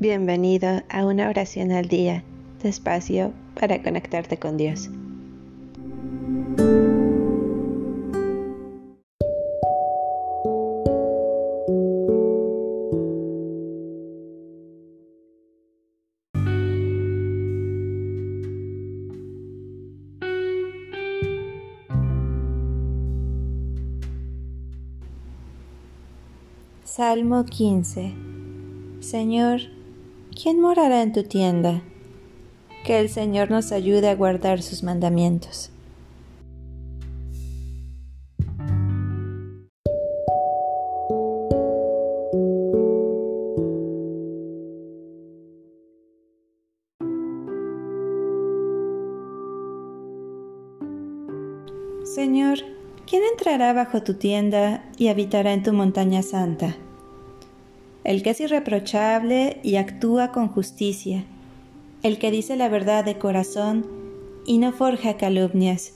Bienvenido a una oración al día, despacio para conectarte con Dios. Salmo 15 Señor, ¿quién morará en tu tienda? Que el Señor nos ayude a guardar sus mandamientos. Señor, ¿quién entrará bajo tu tienda y habitará en tu montaña santa? El que es irreprochable y actúa con justicia, el que dice la verdad de corazón y no forja calumnias,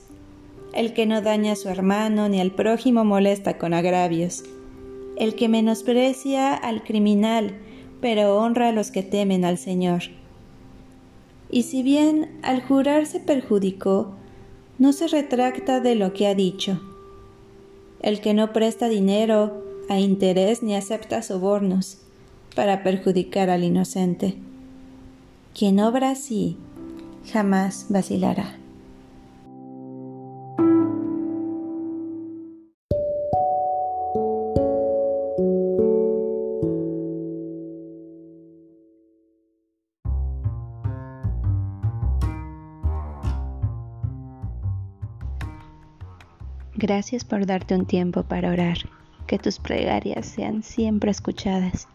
el que no daña a su hermano ni al prójimo molesta con agravios, el que menosprecia al criminal, pero honra a los que temen al Señor. Y si bien al jurar se perjudicó, no se retracta de lo que ha dicho. El que no presta dinero a interés ni acepta sobornos para perjudicar al inocente. Quien obra así jamás vacilará. Gracias por darte un tiempo para orar. Que tus plegarias sean siempre escuchadas.